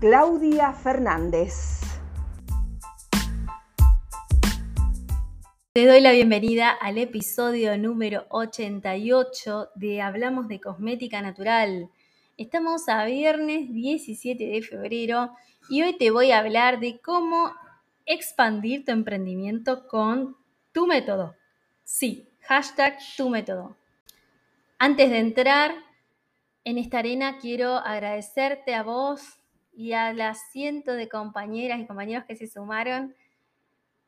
Claudia Fernández. Te doy la bienvenida al episodio número 88 de Hablamos de Cosmética Natural. Estamos a viernes 17 de febrero y hoy te voy a hablar de cómo expandir tu emprendimiento con tu método. Sí, hashtag tu método. Antes de entrar en esta arena, quiero agradecerte a vos y a las cientos de compañeras y compañeros que se sumaron.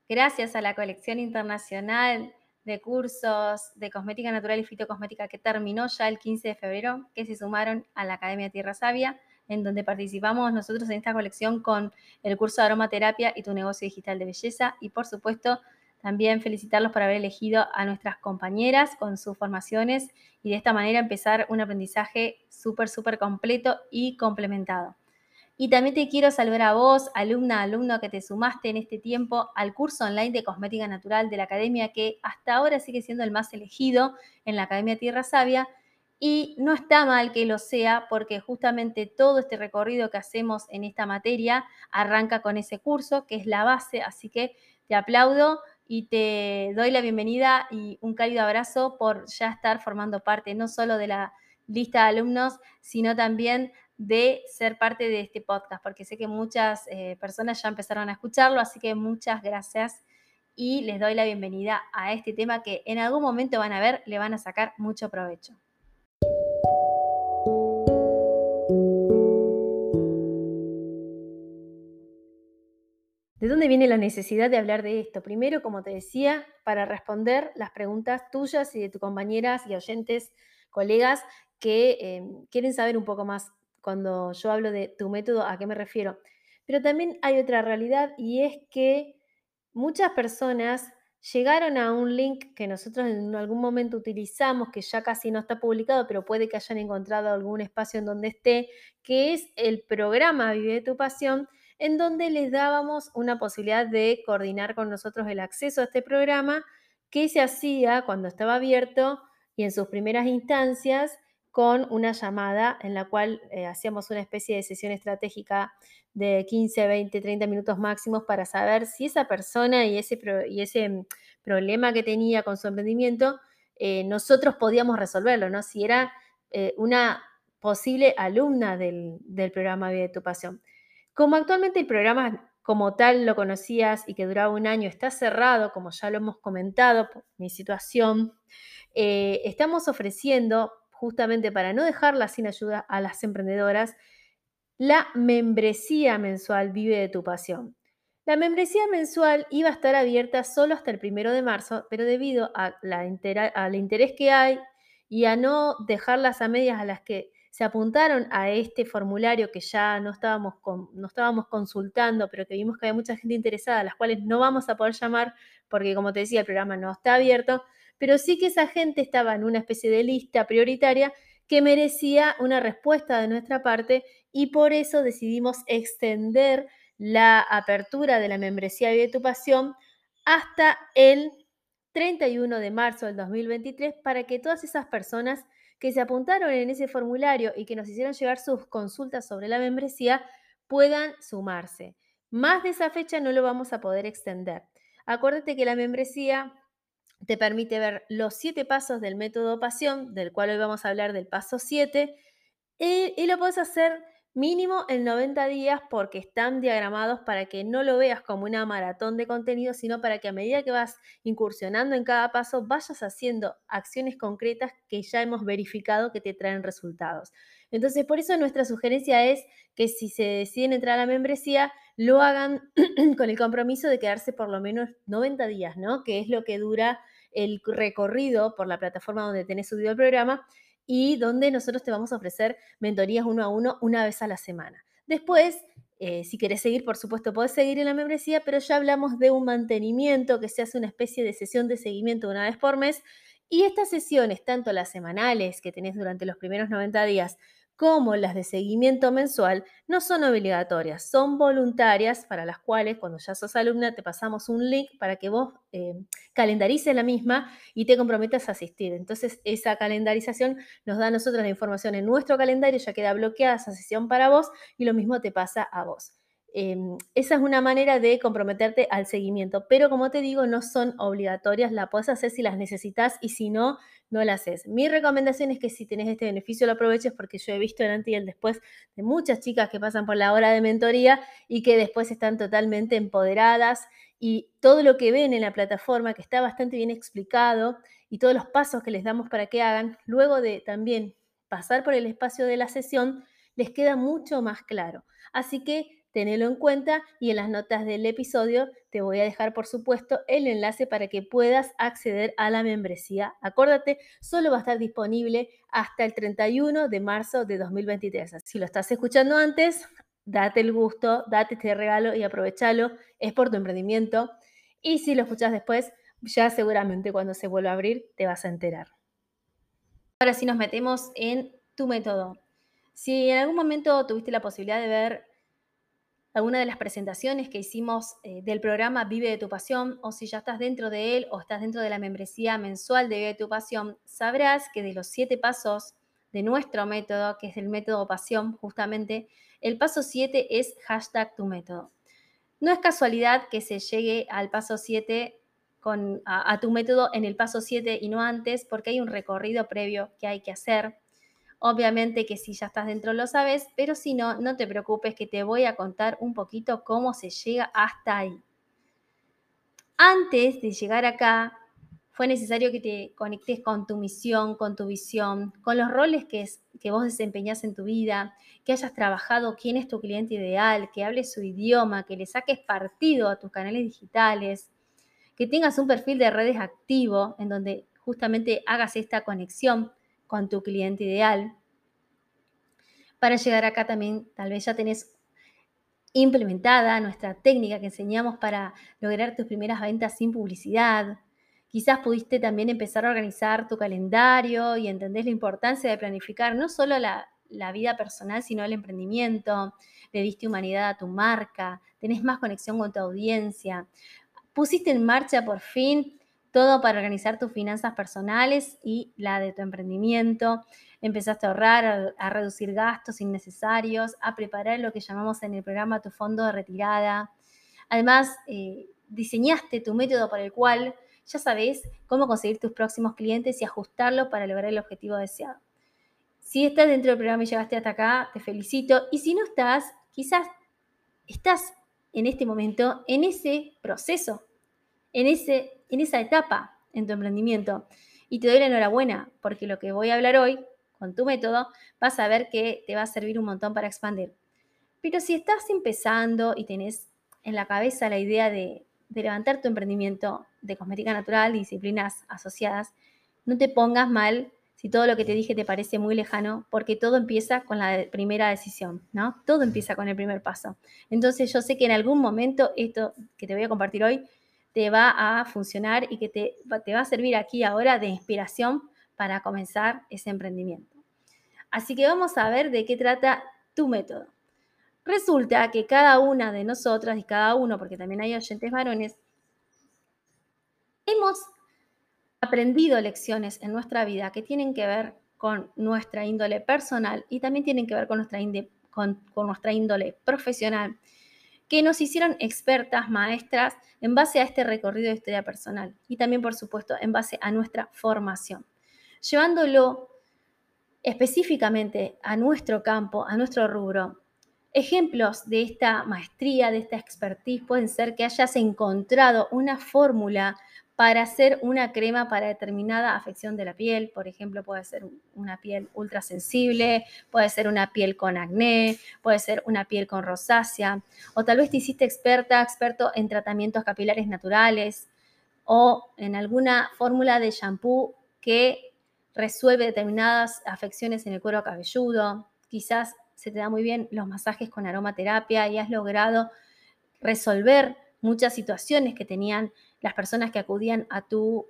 Gracias a la colección internacional de cursos de cosmética natural y fitocosmética que terminó ya el 15 de febrero, que se sumaron a la Academia Tierra Sabia, en donde participamos nosotros en esta colección con el curso de aromaterapia y tu negocio digital de belleza. Y por supuesto, también felicitarlos por haber elegido a nuestras compañeras con sus formaciones y de esta manera empezar un aprendizaje súper, súper completo y complementado. Y también te quiero saludar a vos, alumna, alumno que te sumaste en este tiempo al curso online de cosmética natural de la academia que hasta ahora sigue siendo el más elegido en la Academia Tierra Sabia. Y no está mal que lo sea porque justamente todo este recorrido que hacemos en esta materia arranca con ese curso que es la base. Así que te aplaudo y te doy la bienvenida y un cálido abrazo por ya estar formando parte no solo de la lista de alumnos, sino también de ser parte de este podcast, porque sé que muchas eh, personas ya empezaron a escucharlo, así que muchas gracias y les doy la bienvenida a este tema que en algún momento van a ver, le van a sacar mucho provecho. ¿De dónde viene la necesidad de hablar de esto? Primero, como te decía, para responder las preguntas tuyas y de tus compañeras y oyentes, colegas que eh, quieren saber un poco más cuando yo hablo de tu método, ¿a qué me refiero? Pero también hay otra realidad y es que muchas personas llegaron a un link que nosotros en algún momento utilizamos, que ya casi no está publicado, pero puede que hayan encontrado algún espacio en donde esté, que es el programa Vive tu Pasión, en donde les dábamos una posibilidad de coordinar con nosotros el acceso a este programa que se hacía cuando estaba abierto y en sus primeras instancias con una llamada en la cual eh, hacíamos una especie de sesión estratégica de 15, 20, 30 minutos máximos para saber si esa persona y ese, y ese mm, problema que tenía con su emprendimiento, eh, nosotros podíamos resolverlo, ¿no? Si era eh, una posible alumna del, del programa Vida de tu Pasión. Como actualmente el programa como tal lo conocías y que duraba un año está cerrado, como ya lo hemos comentado, por mi situación, estamos ofreciendo justamente para no dejarla sin ayuda a las emprendedoras, la membresía mensual Vive de tu Pasión. La membresía mensual iba a estar abierta solo hasta el primero de marzo, pero debido a la al interés que hay y a no dejarlas a medias a las que se apuntaron a este formulario que ya no estábamos, no estábamos consultando, pero que vimos que había mucha gente interesada, a las cuales no vamos a poder llamar porque, como te decía, el programa no está abierto pero sí que esa gente estaba en una especie de lista prioritaria que merecía una respuesta de nuestra parte y por eso decidimos extender la apertura de la membresía de tu pasión hasta el 31 de marzo del 2023 para que todas esas personas que se apuntaron en ese formulario y que nos hicieron llegar sus consultas sobre la membresía puedan sumarse. Más de esa fecha no lo vamos a poder extender. Acuérdate que la membresía te permite ver los siete pasos del método pasión, del cual hoy vamos a hablar del paso 7, y, lo puedes hacer mínimo en 90 días porque están diagramados para que no lo veas como una maratón de contenido, sino para que a medida que vas incursionando en cada paso vayas haciendo acciones concretas que ya hemos verificado que te traen resultados. Entonces, por eso nuestra sugerencia es que si se deciden entrar a la membresía, lo hagan con el compromiso de quedarse por lo menos 90 días, ¿no? Que es lo que dura el recorrido por la plataforma donde tenés subido el programa y donde nosotros te vamos a ofrecer mentorías uno a uno una vez a la semana. Después, Eh, si querés seguir, por supuesto, podés seguir en la membresía, pero ya hablamos de un mantenimiento que se hace una especie de sesión de seguimiento una vez por mes. Y estas sesiones, tanto las semanales que tenés durante los primeros 90 días, como las de seguimiento mensual, no son obligatorias, son voluntarias para las cuales cuando ya sos alumna te pasamos un link para que vos eh, calendarices la misma y te comprometas a asistir. Entonces esa calendarización nos da a nosotros la información en nuestro calendario, ya queda bloqueada esa sesión para vos y lo mismo te pasa a vos. Em, esa es una manera de comprometerte al seguimiento, pero como te digo, no son obligatorias, la puedes hacer si las necesitas y si no, no la haces. Mi recomendación es que si tenés este beneficio lo aproveches porque yo he visto el antes y el después de muchas chicas que pasan por la hora de mentoría y que después están totalmente empoderadas y todo lo que ven en la plataforma, que está bastante bien explicado y todos los pasos que les damos para que hagan, luego de también pasar por el espacio de la sesión, les queda mucho más claro. Así que Tenelo en cuenta y en las notas del episodio te voy a dejar, por supuesto, el enlace para que puedas acceder a la membresía. Acuérdate, solo va a estar disponible hasta el 31 de marzo de 2023. Si lo estás escuchando antes, date el gusto, date este regalo y aprovechalo. Es por tu emprendimiento. Y si lo escuchas después, ya seguramente cuando se vuelva a abrir te vas a enterar. Ahora sí nos metemos en tu método. Si en algún momento tuviste la posibilidad de ver alguna de las presentaciones que hicimos eh, del programa Vive de tu Pasión, o si ya estás dentro de él o estás dentro de la membresía mensual de Vive de tu Pasión, sabrás que de los siete pasos de nuestro método, que es el método Pasión, justamente, el paso 7 es hashtag tu método. No es casualidad que se llegue al paso 7 con, a tu método en el paso 7 y no antes, porque hay un recorrido previo que hay que hacer Obviamente que si ya estás dentro lo sabes, pero si no, no te preocupes que te voy a contar un poquito cómo se llega hasta ahí. Antes de llegar acá, fue necesario que te conectes con tu misión, con tu visión, con los roles que, que vos desempeñas en tu vida, que hayas trabajado quién es tu cliente ideal, que hables su idioma, que le saques partido a tus canales digitales, que tengas un perfil de redes activo en donde justamente hagas esta conexión con tu cliente ideal. Para llegar acá también tal vez ya tenés implementada nuestra técnica que enseñamos para lograr tus primeras ventas sin publicidad. Quizás pudiste también empezar a organizar tu calendario y entendés la importancia de planificar no solo la, la vida personal, sino el emprendimiento. Le diste humanidad a tu marca, tenés más conexión con tu audiencia. Pusiste en marcha por fin todo para organizar tus finanzas personales y la de tu emprendimiento. Empezaste a ahorrar, a, reducir gastos innecesarios, a preparar lo que llamamos en el programa tu fondo de retirada. Además, eh, diseñaste tu método por el cual ya sabes cómo conseguir tus próximos clientes y ajustarlo para lograr el objetivo deseado. Si estás dentro del programa y llegaste hasta acá, te felicito. Y si no estás, quizás estás en este momento en ese proceso, en ese en esa etapa en tu emprendimiento. Y te doy la enhorabuena, porque lo que voy a hablar hoy con tu método, vas a ver que te va a servir un montón para expandir. Pero si estás empezando y tenés en la cabeza la idea de, levantar tu emprendimiento de cosmética natural y disciplinas asociadas, no te pongas mal si todo lo que te dije te parece muy lejano, porque todo empieza con la primera decisión, ¿no? Todo empieza con el primer paso. Entonces yo sé que en algún momento esto que te voy a compartir hoy te va a funcionar y que te, te va a servir aquí ahora de inspiración para comenzar ese emprendimiento. Así que vamos a ver de qué trata tu método. Resulta que cada una de nosotras y cada uno, porque también hay oyentes varones, hemos aprendido lecciones en nuestra vida que tienen que ver con nuestra índole personal y también tienen que ver con nuestra, con nuestra índole profesional que nos hicieron expertas, maestras, en base a este recorrido de historia personal y también, por supuesto, en base a nuestra formación. Llevándolo específicamente a nuestro campo, a nuestro rubro, ejemplos de esta maestría, de esta expertise, pueden ser que hayas encontrado una fórmula para hacer una crema para determinada afección de la piel. Por ejemplo, puede ser una piel ultra sensible, puede ser una piel con acné, puede ser una piel con rosácea, o tal vez te hiciste experta, experto en tratamientos capilares naturales o en alguna fórmula de shampoo que resuelve determinadas afecciones en el cuero cabelludo. Quizás se te da muy bien los masajes con aromaterapia y has logrado resolver muchas situaciones que tenían las personas que acudían a tu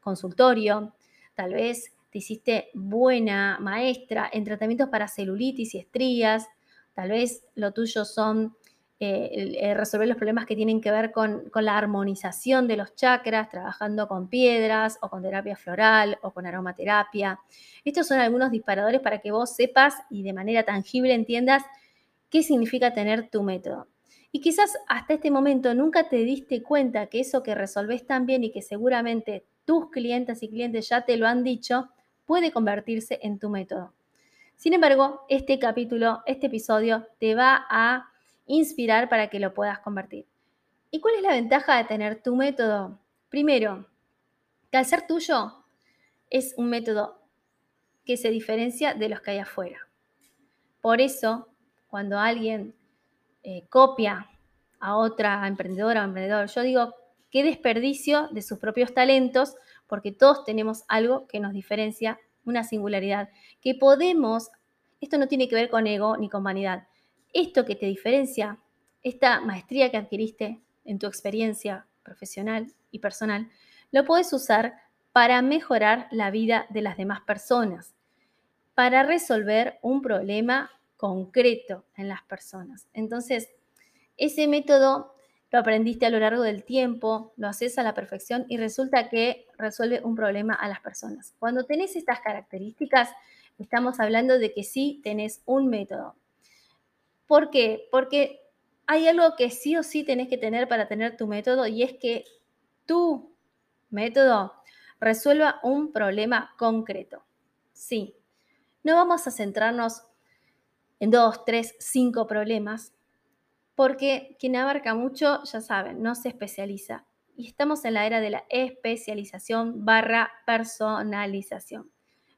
consultorio. Tal vez te hiciste buena maestra en tratamientos para celulitis y estrías. Tal vez lo tuyo son eh, resolver los problemas que tienen que ver con, con, la armonización de los chakras, trabajando con piedras o con terapia floral o con aromaterapia. Estos son algunos disparadores para que vos sepas y de manera tangible entiendas qué significa tener tu método. Y quizás hasta este momento nunca te diste cuenta que eso que resolves tan bien y que seguramente tus clientes y clientes ya te lo han dicho, puede convertirse en tu método. Sin embargo, este capítulo, este episodio te va a inspirar para que lo puedas convertir. ¿Y cuál es la ventaja de tener tu método? Primero, que al ser tuyo es un método que se diferencia de los que hay afuera. Por eso, cuando alguien eh, copia a otra emprendedora o emprendedor, yo digo, qué desperdicio de sus propios talentos, porque todos tenemos algo que nos diferencia, una singularidad, que podemos, esto no tiene que ver con ego ni con vanidad, esto que te diferencia, esta maestría que adquiriste en tu experiencia profesional y personal, lo puedes usar para mejorar la vida de las demás personas, para resolver un problema concreto en las personas. Entonces, ese método lo aprendiste a lo largo del tiempo, lo haces a la perfección y resulta que resuelve un problema a las personas. Cuando tenés estas características, estamos hablando de que sí tenés un método. ¿Por qué? Porque hay algo que sí o sí tenés que tener para tener tu método y es que tu método resuelva un problema concreto. Sí, no vamos a centrarnos en dos, tres, cinco problemas, porque quien abarca mucho, ya saben, no se especializa. Y estamos en la era de la especialización barra personalización.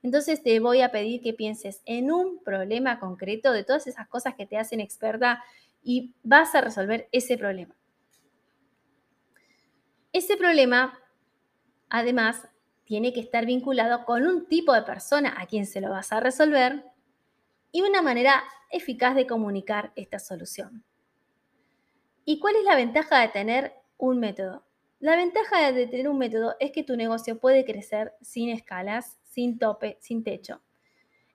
Entonces te voy a pedir que pienses en un problema concreto de todas esas cosas que te hacen experta y vas a resolver ese problema. Ese problema, además, tiene que estar vinculado con un tipo de persona a quien se lo vas a resolver y una manera eficaz de comunicar esta solución. ¿Y cuál es la ventaja de tener un método? La ventaja de tener un método es que tu negocio puede crecer sin escalas sin tope, sin techo.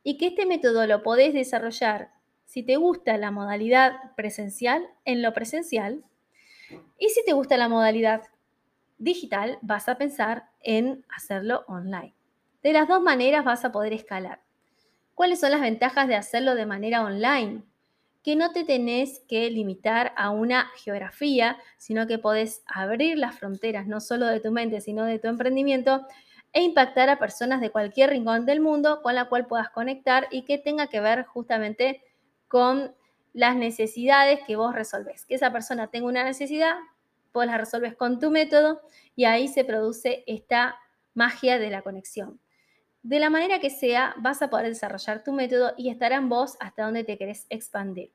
Y que este método lo podés desarrollar si te gusta la modalidad presencial en lo presencial y si te gusta la modalidad digital vas a pensar en hacerlo online. De las dos maneras vas a poder escalar. ¿Cuáles son las ventajas de hacerlo de manera online? Que no te tenés que limitar a una geografía, sino que podés abrir las fronteras no solo de tu mente, sino de tu emprendimiento e impactar a personas de cualquier rincón del mundo con la cual puedas conectar y que tenga que ver justamente con las necesidades que vos resolves. Que esa persona tenga una necesidad, vos la resolves con tu método y ahí se produce esta magia de la conexión. De la manera que sea, vas a poder desarrollar tu método y estará en vos hasta donde te querés expandir.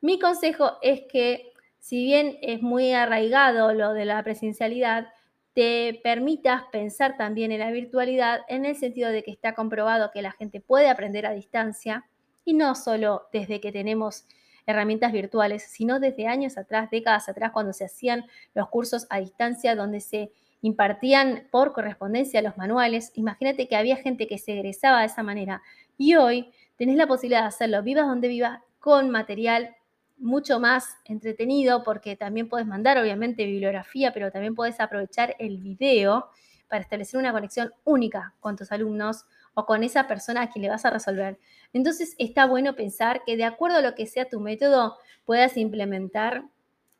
Mi consejo es que, si bien es muy arraigado lo de la presencialidad, te permitas pensar también en la virtualidad en el sentido de que está comprobado que la gente puede aprender a distancia y no solo desde que tenemos herramientas virtuales, sino desde años atrás, décadas atrás, cuando se hacían los cursos a distancia donde se impartían por correspondencia los manuales. Imagínate que había gente que se egresaba de esa manera y hoy tenés la posibilidad de hacerlo, vivas donde vivas, con material mucho más entretenido porque también puedes mandar obviamente bibliografía, pero también puedes aprovechar el video para establecer una conexión única con tus alumnos o con esa persona a quien le vas a resolver. Entonces está bueno pensar que de acuerdo a lo que sea tu método puedas implementar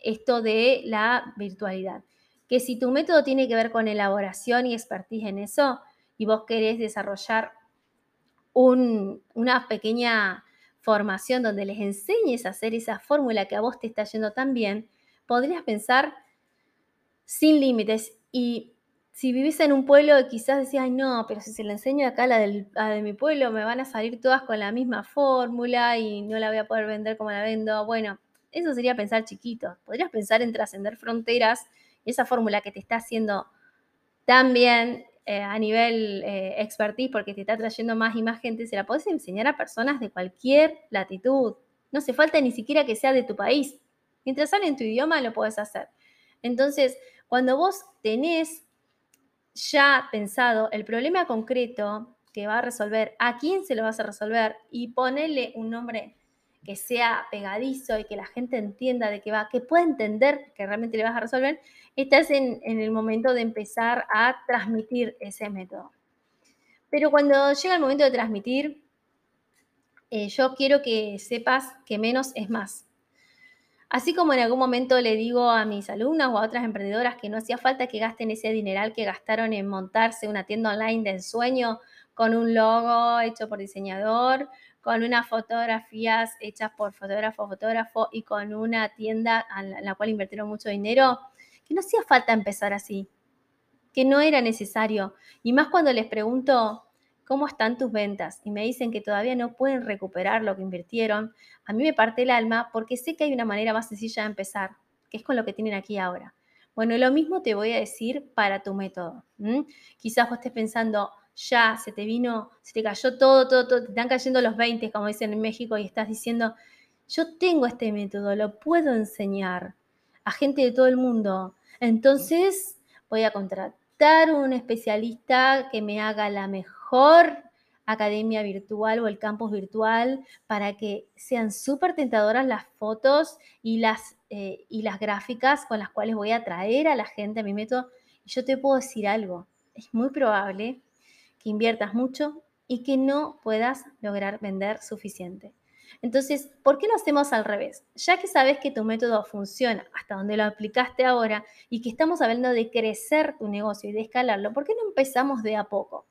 esto de la virtualidad. Que si tu método tiene que ver con elaboración y expertise en eso y vos querés desarrollar una pequeña formación donde les enseñes a hacer esa fórmula que a vos te está yendo tan bien, podrías pensar sin límites. Y si vivís en un pueblo, quizás decís, ay, no, pero si se le enseño acá a la, de mi pueblo, me van a salir todas con la misma fórmula y no la voy a poder vender como la vendo. Bueno, eso sería pensar chiquito. Podrías pensar en trascender fronteras y esa fórmula que te está haciendo tan bien eh, a nivel eh, expertise porque te está trayendo más y más gente, se la podés enseñar a personas de cualquier latitud. No hace falta ni siquiera que sea de tu país. Mientras en tu idioma, lo puedes hacer. Entonces, cuando vos tenés ya pensado el problema concreto que va a resolver, a quién se lo vas a resolver y ponerle un nombre que sea pegadizo y que la gente entienda de qué va, que pueda entender que realmente le vas a resolver, estás en, el momento de empezar a transmitir ese método. Pero cuando llega el momento de transmitir, eh, yo quiero que sepas que menos es más. Así como en algún momento le digo a mis alumnas o a otras emprendedoras que no hacía falta que gasten ese dineral que gastaron en montarse una tienda online de ensueño con un logo hecho por diseñador, con unas fotografías hechas por fotógrafo, fotógrafo y con una tienda en la cual invirtieron mucho dinero, que no hacía falta empezar así, que no era necesario. Y más cuando les pregunto cómo están tus ventas y me dicen que todavía no pueden recuperar lo que invirtieron, a mí me parte el alma porque sé que hay una manera más sencilla de empezar, que es con lo que tienen aquí ahora. Bueno, lo mismo te voy a decir para tu método. Quizás vos estés pensando, ya se te vino, se te cayó todo, todo, te están cayendo los 20, como dicen en México, y estás diciendo, yo tengo este método, lo puedo enseñar a gente de todo el mundo. Entonces voy a contratar un especialista que me haga la mejor academia virtual o el campus virtual para que sean súper tentadoras las fotos y las, eh, y las gráficas con las cuales voy a atraer a la gente a mi método. Yo te puedo decir algo, es muy probable que inviertas mucho y que no puedas lograr vender suficiente. Entonces, ¿por qué no hacemos al revés? Ya que sabes que tu método funciona hasta donde lo aplicaste ahora y que estamos hablando de crecer tu negocio y de escalarlo, ¿por qué no empezamos de a poco?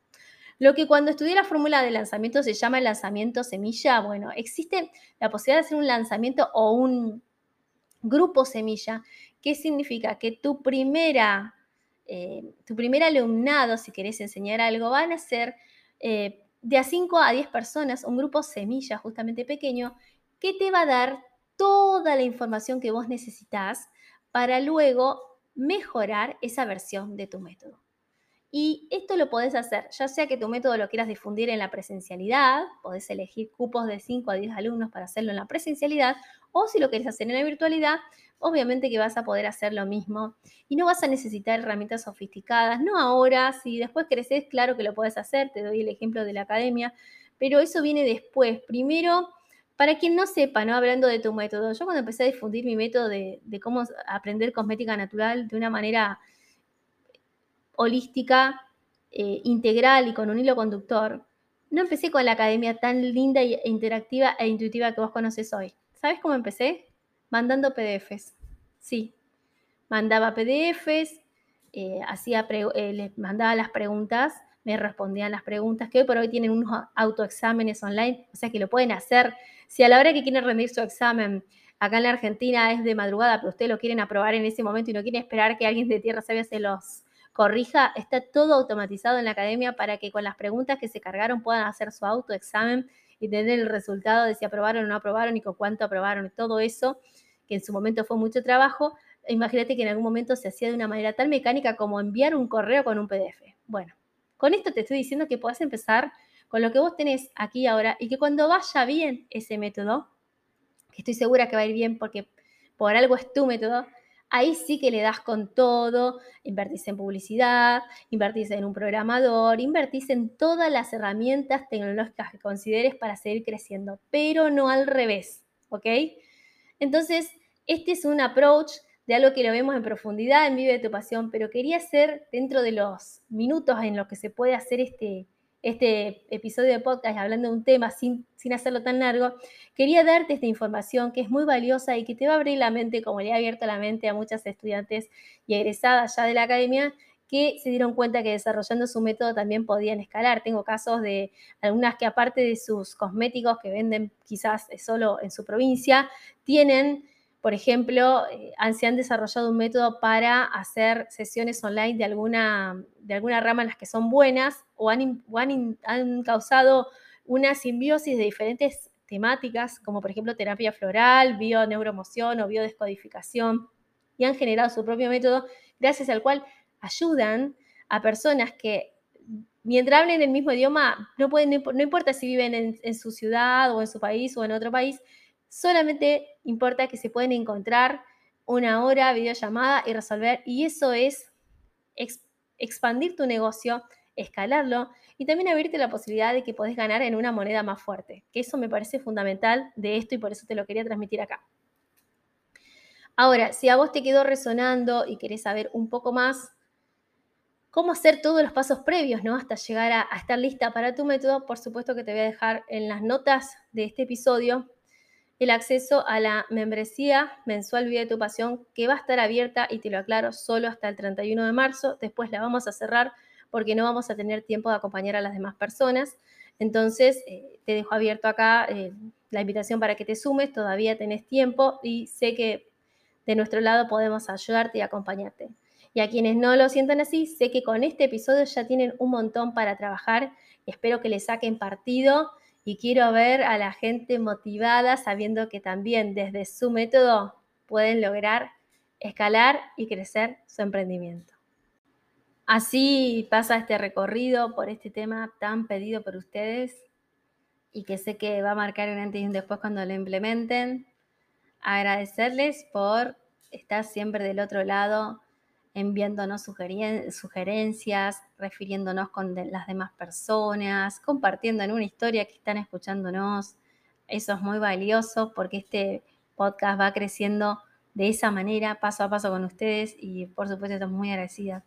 Lo que cuando estudié la fórmula de lanzamiento se llama el lanzamiento semilla, bueno, existe la posibilidad de hacer un lanzamiento o un grupo semilla, ¿Qué significa que tu primera eh, tu primer alumnado, si querés enseñar algo, van a ser eh, de a 5 a 10 personas, un grupo semilla justamente pequeño, que te va a dar toda la información que vos necesitas para luego mejorar esa versión de tu método. Y esto lo podés hacer, ya sea que tu método lo quieras difundir en la presencialidad, podés elegir cupos de 5 a 10 alumnos para hacerlo en la presencialidad, o si lo querés hacer en la virtualidad, obviamente que vas a poder hacer lo mismo y no vas a necesitar herramientas sofisticadas, no ahora, si después creces, claro que lo puedes hacer, te doy el ejemplo de la academia, pero eso viene después. Primero, para quien no sepa, ¿no? Hablando de tu método, yo cuando empecé a difundir mi método de, cómo aprender cosmética natural de una manera holística, eh, integral y con un hilo conductor, no empecé con la academia tan linda e interactiva e intuitiva que vos conoces hoy. ¿Sabes cómo empecé? Mandando PDFs. Sí, mandaba PDFs, eh, hacía eh, les mandaba las preguntas, me respondían las preguntas, que hoy por hoy tienen unos autoexámenes online, o sea que lo pueden hacer. Si a la hora que quieren rendir su examen acá en la Argentina es de madrugada, pero ustedes lo quieren aprobar en ese momento y no quieren esperar que alguien de Tierra Sabia se los corrija, está todo automatizado en la academia para que con las preguntas que se cargaron puedan hacer su autoexamen y tener el resultado de si aprobaron o no aprobaron y con cuánto aprobaron y todo eso, que en su momento fue mucho trabajo. Imagínate que en algún momento se hacía de una manera tan mecánica como enviar un correo con un PDF. Bueno, con esto te estoy diciendo que puedas empezar con lo que vos tenés aquí ahora y que cuando vaya bien ese método, que estoy segura que va a ir bien porque por algo es tu método, ahí sí que le das con todo, invertís en publicidad, invertís en un programador, invertís en todas las herramientas tecnológicas que consideres para seguir creciendo, pero no al revés, ¿ok? Entonces, este es un approach de algo que lo vemos en profundidad en Vive de tu Pasión, pero quería hacer dentro de los minutos en los que se puede hacer este, este episodio de podcast hablando de un tema sin, sin hacerlo tan largo, quería darte esta información que es muy valiosa y que te va a abrir la mente, como le ha abierto la mente a muchas estudiantes y egresadas ya de la academia, que se dieron cuenta que desarrollando su método también podían escalar. Tengo casos de algunas que aparte de sus cosméticos que venden quizás solo en su provincia, tienen por ejemplo, eh, se han desarrollado un método para hacer sesiones online de alguna, de alguna rama en las que son buenas o han, han, causado una simbiosis de diferentes temáticas, como por ejemplo terapia floral, bioneuromoción o biodescodificación, y han generado su propio método, gracias al cual ayudan a personas que mientras hablen el mismo idioma, no, pueden, no importa si viven en, su ciudad o en su país o en otro país, solamente importa que se pueden encontrar una hora, videollamada y resolver. Y eso es expandir tu negocio, escalarlo y también abrirte la posibilidad de que podés ganar en una moneda más fuerte, que eso me parece fundamental de esto y por eso te lo quería transmitir acá. Ahora, si a vos te quedó resonando y querés saber un poco más cómo hacer todos los pasos previos, ¿no? Hasta llegar a, estar lista para tu método, por supuesto que te voy a dejar en las notas de este episodio el acceso a la membresía mensual Vida de tu Pasión, que va a estar abierta, y te lo aclaro, solo hasta el 31 de marzo. Después la vamos a cerrar porque no vamos a tener tiempo de acompañar a las demás personas. Entonces, eh, te dejo abierto acá eh, la invitación para que te sumes, todavía tenés tiempo y sé que de nuestro lado podemos ayudarte y acompañarte. Y a quienes no lo sientan así, sé que con este episodio ya tienen un montón para trabajar. Espero que le saquen partido y quiero ver a la gente motivada sabiendo que también desde su método pueden lograr escalar y crecer su emprendimiento. Así pasa este recorrido por este tema tan pedido por ustedes y que sé que va a marcar un antes y un después cuando lo implementen. Agradecerles por estar siempre del otro lado, enviándonos sugerencias, refiriéndonos con las demás personas, compartiendo en una historia que están escuchándonos. Eso es muy valioso porque este podcast va creciendo de esa manera, paso a paso con ustedes y por supuesto estamos muy agradecidas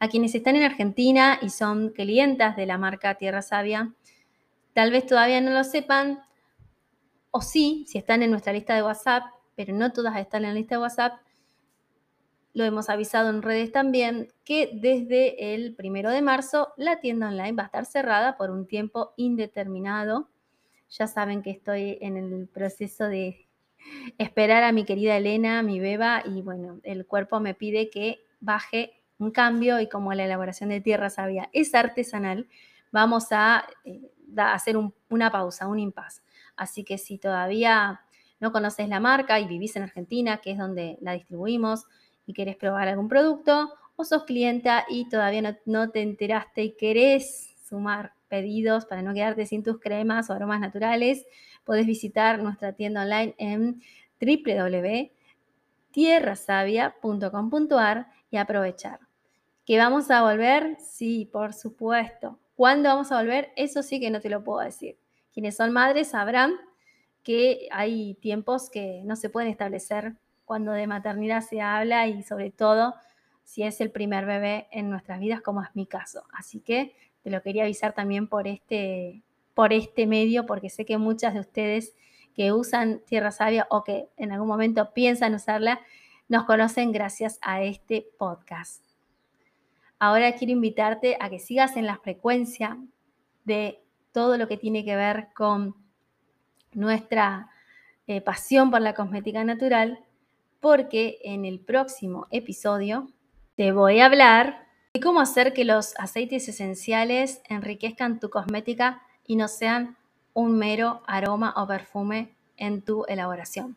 a quienes están en Argentina y son clientas de la marca Tierra Sabia, tal vez todavía no lo sepan, o sí, si están en nuestra lista de WhatsApp, pero no todas están en la lista de WhatsApp, lo hemos avisado en redes también, que desde el primero de marzo la tienda online va a estar cerrada por un tiempo indeterminado. Ya saben que estoy en el proceso de esperar a mi querida Elena, mi beba, y bueno, el cuerpo me pide que baje un cambio y como la elaboración de tierra sabia es artesanal, vamos a, eh, hacer una pausa, un impasse. Así que si todavía no conoces la marca y vivís en Argentina, que es donde la distribuimos, y querés probar algún producto, o sos clienta y todavía no, te enteraste y querés sumar pedidos para no quedarte sin tus cremas o aromas naturales, podés visitar nuestra tienda online en www.tierrasavia.com.ar y aprovechar. ¿Que vamos a volver? Sí, por supuesto. ¿Cuándo vamos a volver? Eso sí que no te lo puedo decir. Quienes son madres sabrán que hay tiempos que no se pueden establecer cuando de maternidad se habla y sobre todo si es el primer bebé en nuestras vidas, como es mi caso. Así que te lo quería avisar también por este, por este medio, porque sé que muchas de ustedes que usan Tierra Sabia o que en algún momento piensan usarla, nos conocen gracias a este podcast. Ahora quiero invitarte a que sigas en la frecuencia de todo lo que tiene que ver con nuestra eh, pasión por la cosmética natural, porque en el próximo episodio te voy a hablar de cómo hacer que los aceites esenciales enriquezcan tu cosmética y no sean un mero aroma o perfume en tu elaboración.